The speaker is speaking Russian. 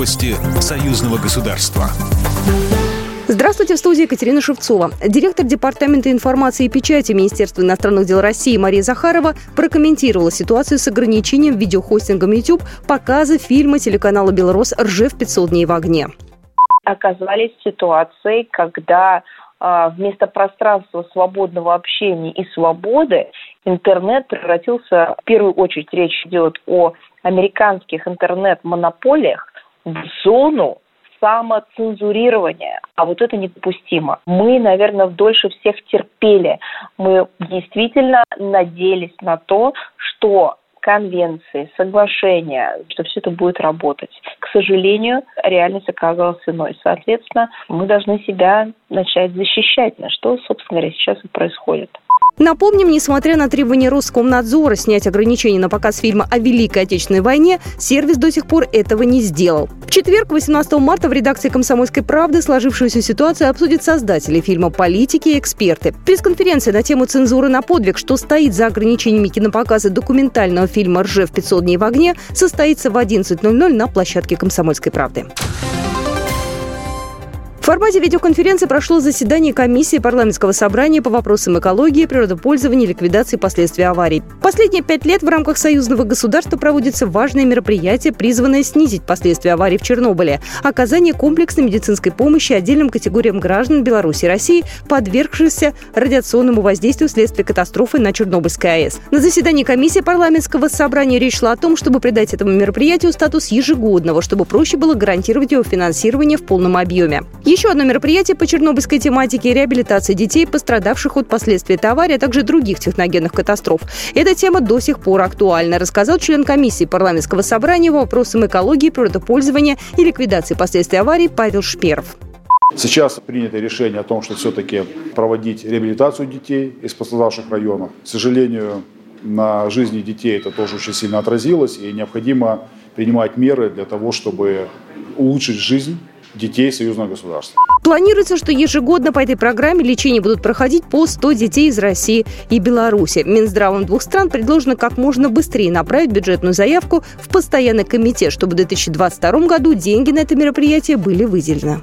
Новости союзного государства. Здравствуйте, в студии Екатерина Шевцова. Директор Департамента информации и печати Министерства иностранных дел России Мария Захарова прокомментировала ситуацию с ограничением видеохостингом YouTube показа фильма телеканала «Белрос» «Ржев 500 дней в огне». Оказались ситуации, когда а, вместо пространства свободного общения и свободы интернет превратился, в первую очередь речь идет о американских интернет-монополиях, в зону самоцензурирования. А вот это недопустимо. Мы, наверное, дольше всех терпели. Мы действительно надеялись на то, что конвенции, соглашения, что все это будет работать. К сожалению, реальность оказалась иной. Соответственно, мы должны себя начать защищать, на что, собственно говоря, сейчас и происходит. Напомним, несмотря на требования Роскомнадзора снять ограничения на показ фильма о Великой Отечественной войне, сервис до сих пор этого не сделал. В четверг, 18 марта, в редакции «Комсомольской правды» сложившуюся ситуацию обсудят создатели фильма «Политики» и эксперты. Пресс-конференция на тему цензуры на подвиг, что стоит за ограничениями кинопоказа документального фильма «Ржев 500 дней в огне», состоится в 11.00 на площадке «Комсомольской правды» формате видеоконференции прошло заседание комиссии парламентского собрания по вопросам экологии, природопользования и ликвидации последствий аварий. Последние пять лет в рамках союзного государства проводятся важные мероприятия, призванные снизить последствия аварий в Чернобыле, оказание комплексной медицинской помощи отдельным категориям граждан Беларуси и России, подвергшихся радиационному воздействию вследствие катастрофы на Чернобыльской АЭС. На заседании комиссии парламентского собрания речь шла о том, чтобы придать этому мероприятию статус ежегодного, чтобы проще было гарантировать его финансирование в полном объеме. Одно мероприятие по чернобыльской тематике – реабилитация детей, пострадавших от последствий аварии, а также других техногенных катастроф. Эта тема до сих пор актуальна, рассказал член комиссии парламентского собрания по вопросам экологии, природопользования и ликвидации последствий аварии Павел Шперов. Сейчас принято решение о том, что все-таки проводить реабилитацию детей из пострадавших районов. К сожалению, на жизни детей это тоже очень сильно отразилось, и необходимо принимать меры для того, чтобы улучшить жизнь детей союзного государства. Планируется, что ежегодно по этой программе лечение будут проходить по 100 детей из России и Беларуси. Минздравом двух стран предложено как можно быстрее направить бюджетную заявку в постоянный комитет, чтобы в 2022 году деньги на это мероприятие были выделены.